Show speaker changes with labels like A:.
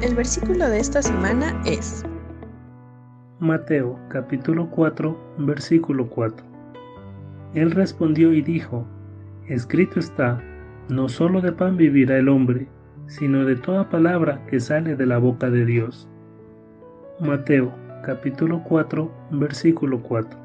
A: El versículo de esta semana es
B: Mateo capítulo 4 versículo 4. Él respondió y dijo, Escrito está, no solo de pan vivirá el hombre, sino de toda palabra que sale de la boca de Dios. Mateo capítulo 4 versículo 4.